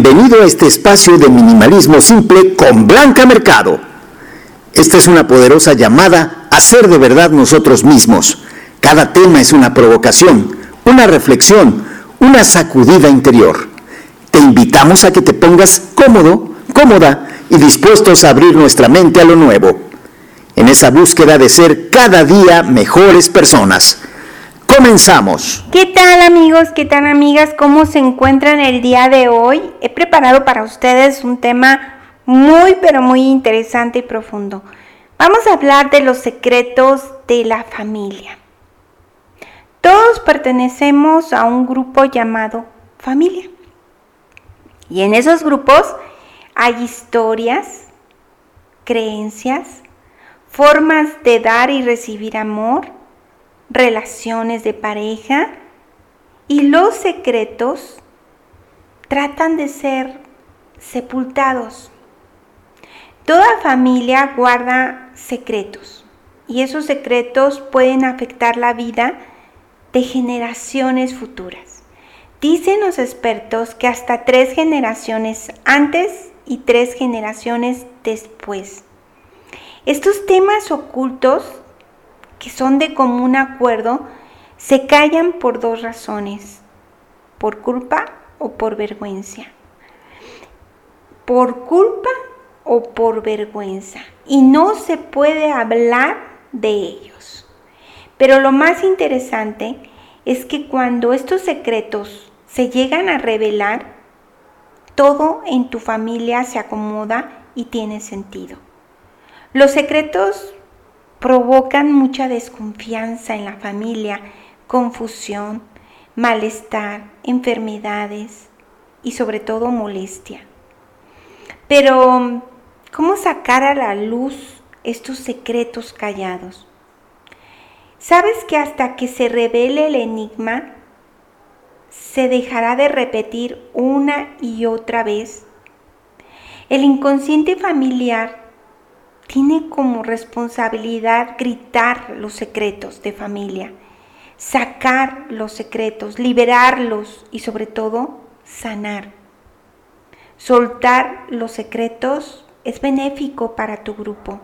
Bienvenido a este espacio de minimalismo simple con Blanca Mercado. Esta es una poderosa llamada a ser de verdad nosotros mismos. Cada tema es una provocación, una reflexión, una sacudida interior. Te invitamos a que te pongas cómodo, cómoda y dispuestos a abrir nuestra mente a lo nuevo, en esa búsqueda de ser cada día mejores personas. Comenzamos. ¿Qué tal amigos? ¿Qué tal amigas? ¿Cómo se encuentran el día de hoy? He preparado para ustedes un tema muy pero muy interesante y profundo. Vamos a hablar de los secretos de la familia. Todos pertenecemos a un grupo llamado familia. Y en esos grupos hay historias, creencias, formas de dar y recibir amor, relaciones de pareja y los secretos tratan de ser sepultados. Toda familia guarda secretos y esos secretos pueden afectar la vida de generaciones futuras. Dicen los expertos que hasta tres generaciones antes y tres generaciones después. Estos temas ocultos que son de común acuerdo, se callan por dos razones, por culpa o por vergüenza. Por culpa o por vergüenza. Y no se puede hablar de ellos. Pero lo más interesante es que cuando estos secretos se llegan a revelar, todo en tu familia se acomoda y tiene sentido. Los secretos provocan mucha desconfianza en la familia, confusión, malestar, enfermedades y sobre todo molestia. Pero, ¿cómo sacar a la luz estos secretos callados? ¿Sabes que hasta que se revele el enigma, se dejará de repetir una y otra vez? El inconsciente familiar tiene como responsabilidad gritar los secretos de familia, sacar los secretos, liberarlos y sobre todo sanar. Soltar los secretos es benéfico para tu grupo.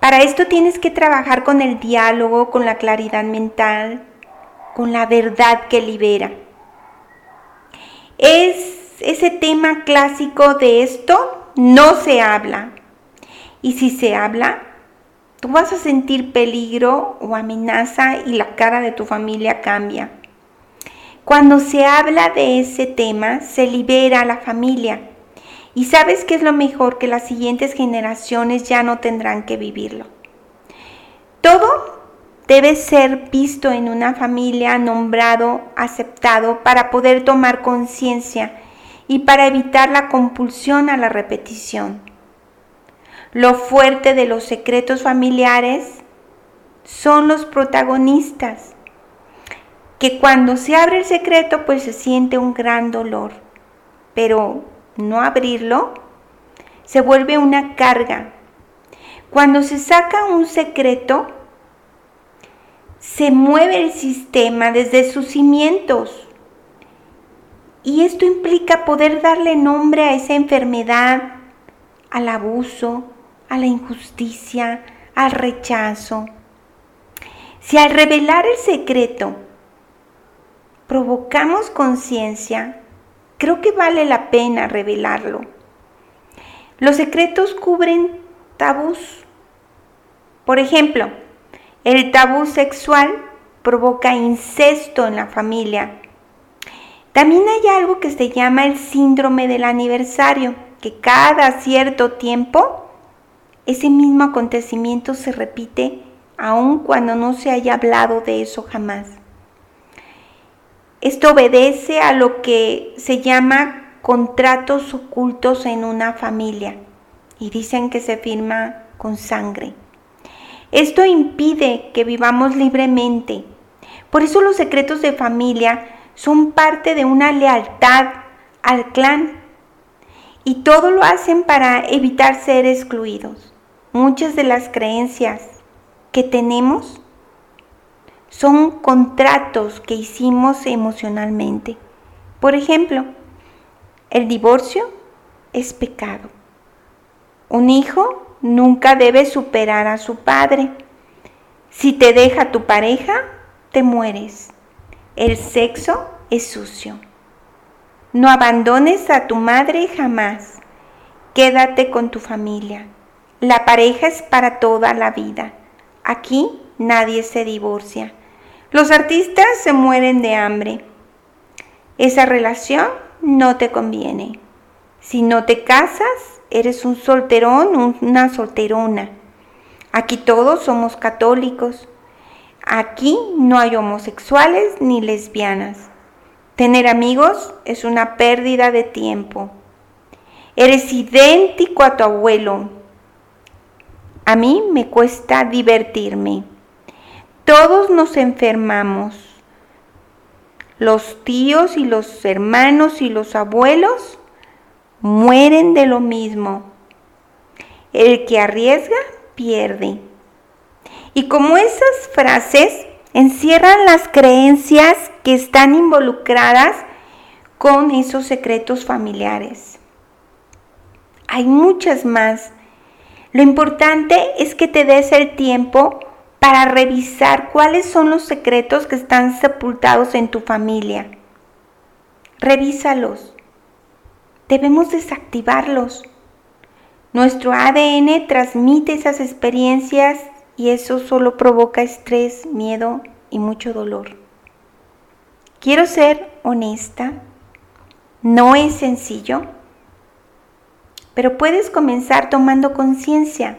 Para esto tienes que trabajar con el diálogo, con la claridad mental, con la verdad que libera. Es ese tema clásico de esto, no se habla, y si se habla, tú vas a sentir peligro o amenaza y la cara de tu familia cambia. Cuando se habla de ese tema, se libera a la familia. Y sabes que es lo mejor que las siguientes generaciones ya no tendrán que vivirlo. Todo debe ser visto en una familia, nombrado, aceptado, para poder tomar conciencia y para evitar la compulsión a la repetición. Lo fuerte de los secretos familiares son los protagonistas, que cuando se abre el secreto pues se siente un gran dolor, pero no abrirlo se vuelve una carga. Cuando se saca un secreto, se mueve el sistema desde sus cimientos. Y esto implica poder darle nombre a esa enfermedad, al abuso, a la injusticia, al rechazo. Si al revelar el secreto provocamos conciencia, creo que vale la pena revelarlo. Los secretos cubren tabús. Por ejemplo, el tabú sexual provoca incesto en la familia. También hay algo que se llama el síndrome del aniversario, que cada cierto tiempo ese mismo acontecimiento se repite aun cuando no se haya hablado de eso jamás. Esto obedece a lo que se llama contratos ocultos en una familia y dicen que se firma con sangre. Esto impide que vivamos libremente. Por eso los secretos de familia son parte de una lealtad al clan y todo lo hacen para evitar ser excluidos. Muchas de las creencias que tenemos son contratos que hicimos emocionalmente. Por ejemplo, El divorcio es pecado. Un hijo nunca debe superar a su padre. Si te deja tu pareja, te mueres. El sexo es sucio. No abandones a tu madre jamás. Quédate con tu familia. La pareja es para toda la vida. Aquí nadie se divorcia. Los artistas se mueren de hambre. Esa relación no te conviene. Si no te casas, eres un solterón una solterona. Aquí todos somos católicos. Aquí no hay homosexuales ni lesbianas. Tener amigos es una pérdida de tiempo. Eres idéntico a tu abuelo. A mí me cuesta divertirme. Todos nos enfermamos. Los tíos y los hermanos y los abuelos mueren de lo mismo. El que arriesga, pierde. Y como esas frases encierran las creencias que están involucradas con esos secretos familiares. Hay muchas más. Lo importante es que te des el tiempo para revisar cuáles son los secretos que están sepultados en tu familia. Revísalos debemos desactivarlos. Nuestro ADN transmite esas experiencias y eso solo provoca estrés, miedo y mucho dolor. Quiero ser honesta. No es sencillo, pero puedes comenzar tomando conciencia.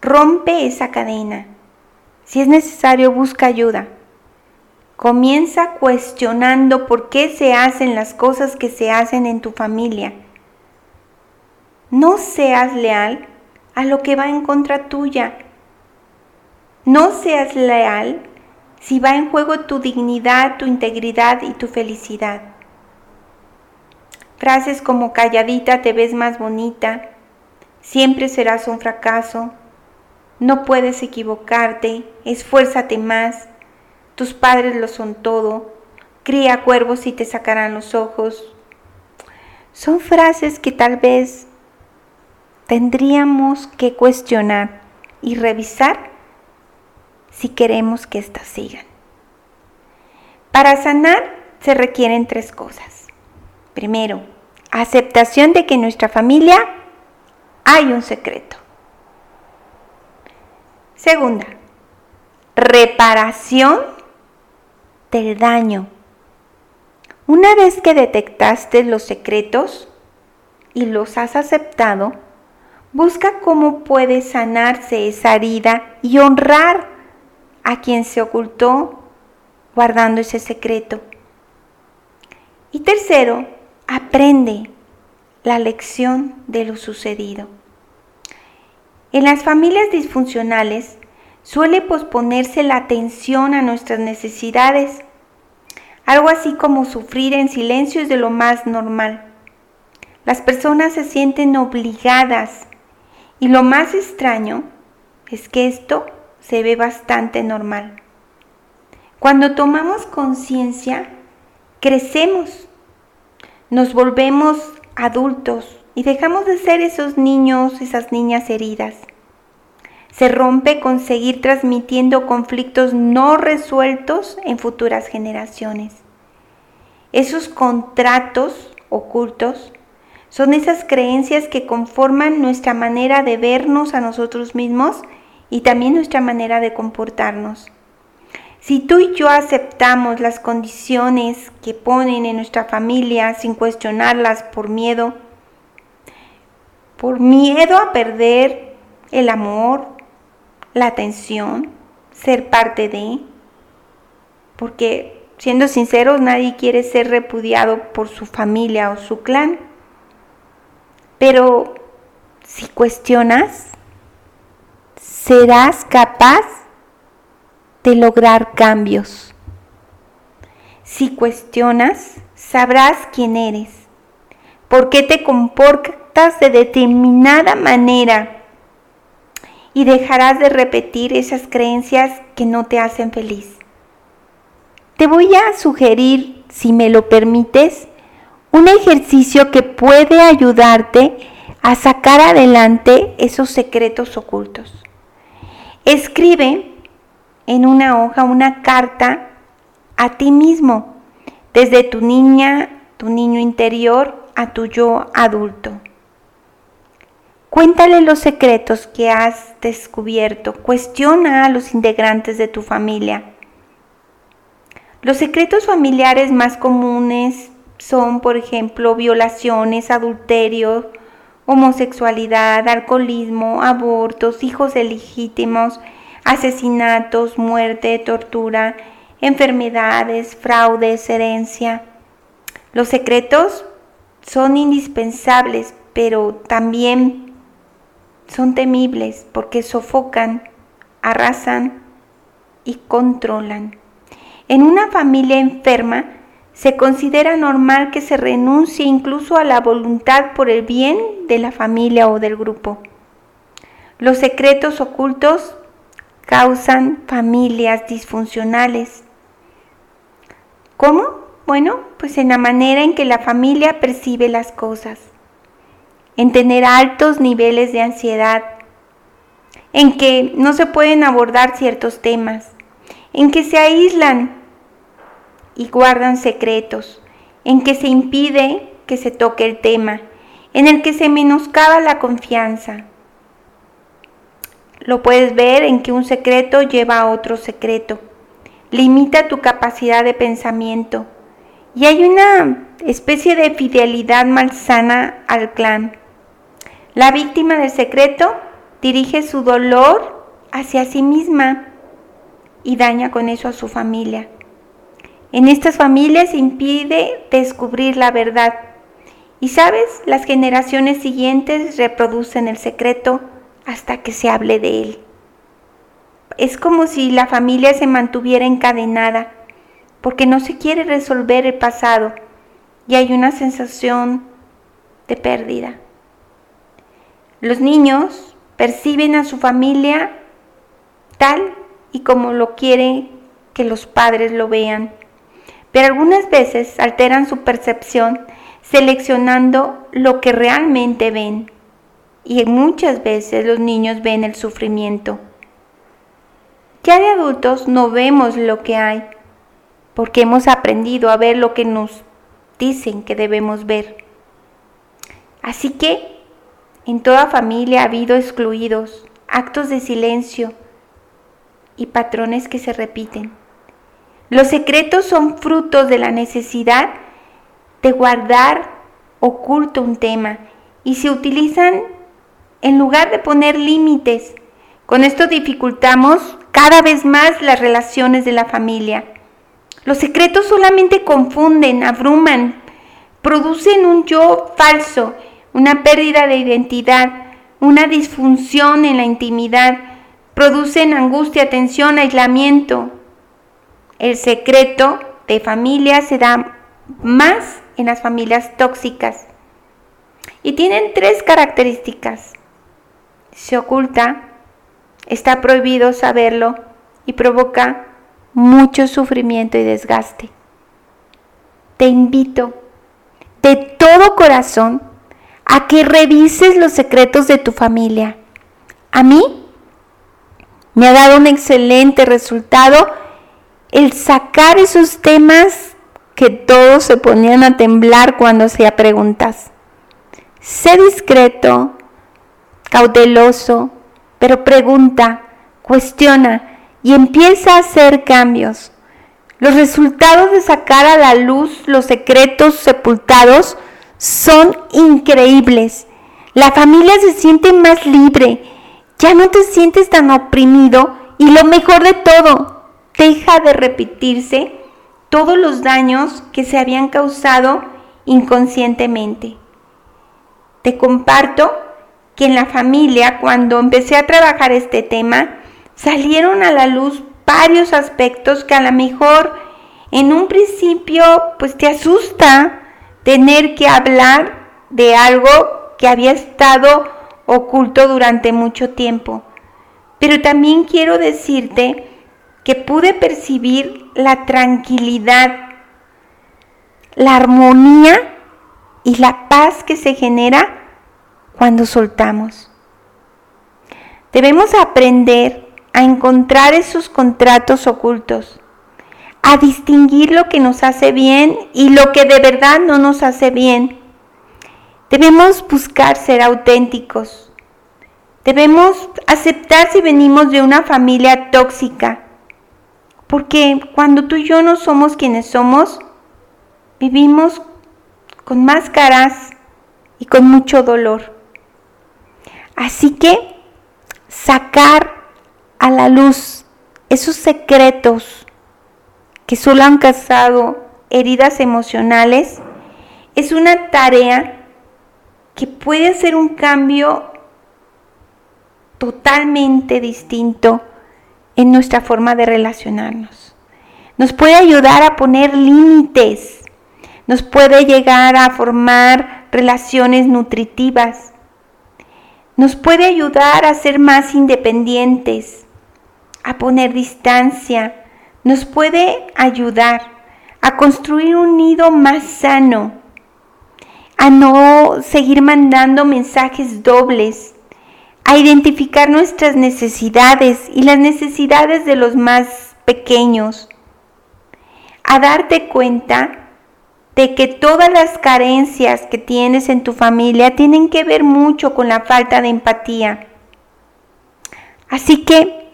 Rompe esa cadena. Si es necesario, busca ayuda. Comienza cuestionando por qué se hacen las cosas que se hacen en tu familia. No seas leal a lo que va en contra tuya. No seas leal si va en juego tu dignidad, tu integridad y tu felicidad. Frases como calladita te ves más bonita, siempre serás un fracaso, no puedes equivocarte, esfuérzate más, tus padres lo son todo, cría cuervos y te sacarán los ojos. Son frases que tal vez tendríamos que cuestionar y revisar si queremos que éstas sigan. Para sanar se requieren tres cosas. Primero, aceptación de que en nuestra familia hay un secreto. Segunda, reparación del daño. Una vez que detectaste los secretos y los has aceptado, busca cómo puede sanarse esa herida y honrar a quien se ocultó guardando ese secreto. Y tercero, aprende la lección de lo sucedido. En las familias disfuncionales, suele posponerse la atención a nuestras necesidades. Algo así como sufrir en silencio es de lo más normal. Las personas se sienten obligadas y lo más extraño es que esto se ve bastante normal. Cuando tomamos conciencia, crecemos, nos volvemos adultos y dejamos de ser esos niños, esas niñas heridas se rompe con seguir transmitiendo conflictos no resueltos en futuras generaciones. Esos contratos ocultos son esas creencias que conforman nuestra manera de vernos a nosotros mismos y también nuestra manera de comportarnos. Si tú y yo aceptamos las condiciones que ponen en nuestra familia sin cuestionarlas por miedo, por miedo a perder el amor, la atención, ser parte de, porque siendo sinceros, nadie quiere ser repudiado por su familia o su clan. Pero si cuestionas, serás capaz de lograr cambios. Si cuestionas, sabrás quién eres, por qué te comportas de determinada manera y dejarás de repetir esas creencias que no te hacen feliz. Te voy a sugerir, si me lo permites, un ejercicio que puede ayudarte a sacar adelante esos secretos ocultos. Escribe en una hoja una carta a ti mismo, desde tu niña, tu niño interior, a tu yo adulto. Cuéntale los secretos que has descubierto. Cuestiona a los integrantes de tu familia. Los secretos familiares más comunes son, por ejemplo, violaciones, adulterio, homosexualidad, alcoholismo, abortos, hijos ilegítimos, asesinatos, muerte, tortura, enfermedades, fraudes, herencia. Los secretos son indispensables, pero también son temibles porque sofocan, arrasan y controlan. En una familia enferma se considera normal que se renuncie incluso a la voluntad por el bien de la familia o del grupo. Los secretos ocultos causan familias disfuncionales. ¿Cómo? Bueno, pues en la manera en que la familia percibe las cosas en tener altos niveles de ansiedad, en que no se pueden abordar ciertos temas, en que se aíslan y guardan secretos, en que se impide que se toque el tema, en el que se menoscaba la confianza. Lo puedes ver en que un secreto lleva a otro secreto, limita tu capacidad de pensamiento y hay una especie de fidelidad malsana al clan. La víctima del secreto dirige su dolor hacia sí misma y daña con eso a su familia. En estas familias impide descubrir la verdad. Y sabes, las generaciones siguientes reproducen el secreto hasta que se hable de él. Es como si la familia se mantuviera encadenada porque no se quiere resolver el pasado y hay una sensación de pérdida. Los niños perciben a su familia tal y como lo quieren que los padres lo vean, pero algunas veces alteran su percepción seleccionando lo que realmente ven y muchas veces los niños ven el sufrimiento. Ya de adultos no vemos lo que hay porque hemos aprendido a ver lo que nos dicen que debemos ver. Así que en toda familia ha habido excluidos, actos de silencio y patrones que se repiten. Los secretos son frutos de la necesidad de guardar oculto un tema y se utilizan en lugar de poner límites. Con esto dificultamos cada vez más las relaciones de la familia. Los secretos solamente confunden, abruman, producen un yo falso una pérdida de identidad, una disfunción en la intimidad, producen angustia, tensión, aislamiento. El secreto de familia se da más en las familias tóxicas y tienen tres características. Se oculta, está prohibido saberlo y provoca mucho sufrimiento y desgaste. Te invito de todo corazón a que revises los secretos de tu familia. A mí me ha dado un excelente resultado el sacar esos temas que todos se ponían a temblar cuando hacía preguntas. Sé discreto, cauteloso, pero pregunta, cuestiona y empieza a hacer cambios. Los resultados de sacar a la luz los secretos sepultados son increíbles. La familia se siente más libre, ya no te sientes tan oprimido y lo mejor de todo, deja de repetirse todos los daños que se habían causado inconscientemente. Te comparto que en la familia, cuando empecé a trabajar este tema, salieron a la luz varios aspectos que a lo mejor en un principio pues te asusta tener que hablar de algo que había estado oculto durante mucho tiempo. Pero también quiero decirte que pude percibir la tranquilidad, la armonía y la paz que se genera cuando soltamos. Debemos aprender a encontrar esos contratos ocultos, a distinguir lo que nos hace bien y lo que de verdad no nos hace bien. Debemos buscar ser auténticos. Debemos aceptar si venimos de una familia tóxica. Porque cuando tú y yo no somos quienes somos, vivimos con máscaras y con mucho dolor. Así que sacar a la luz esos secretos que solo han causado heridas emocionales es una tarea que puede hacer un cambio totalmente distinto en nuestra forma de relacionarnos. Nos puede ayudar a poner límites, nos puede llegar a formar relaciones nutritivas, nos puede ayudar a ser más independientes, a poner distancia, nos puede ayudar a construir un nido más sano, a no seguir mandando mensajes dobles, a identificar nuestras necesidades y las necesidades de los más pequeños, a darte cuenta de que todas las carencias que tienes en tu familia tienen que ver mucho con la falta de empatía. Así que,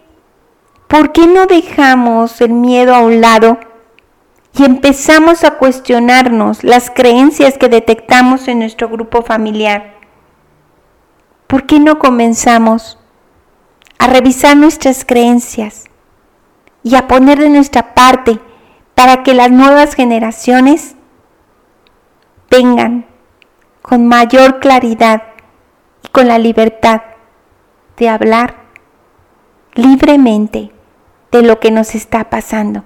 ¿por qué no dejamos el miedo a un lado y empezamos a cuestionarnos las creencias que detectamos en nuestro grupo familiar? ¿Por qué no comenzamos a revisar nuestras creencias y a poner de nuestra parte para que las nuevas generaciones vengan con mayor claridad y con la libertad de hablar libremente de lo que nos está pasando.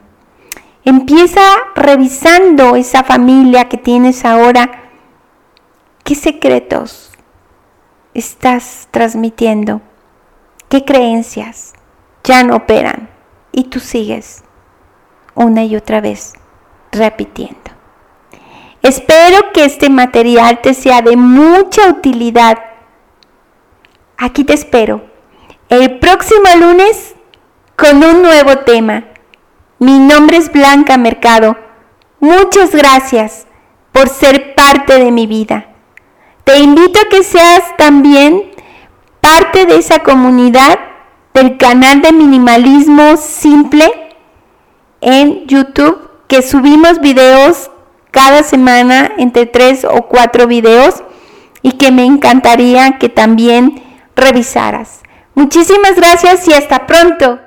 Empieza revisando esa familia que tienes ahora. ¿Qué secretos estás transmitiendo? ¿Qué creencias ya no operan? Y tú sigues una y otra vez repitiendo. Espero que este material te sea de mucha utilidad. Aquí te espero el próximo lunes con un nuevo tema. Mi nombre es Blanca Mercado. Muchas gracias por ser parte de mi vida. Te invito a que seas también parte de esa comunidad del canal de minimalismo simple en YouTube que subimos videos cada semana entre tres o cuatro videos y que me encantaría que también revisaras. Muchísimas gracias y hasta pronto.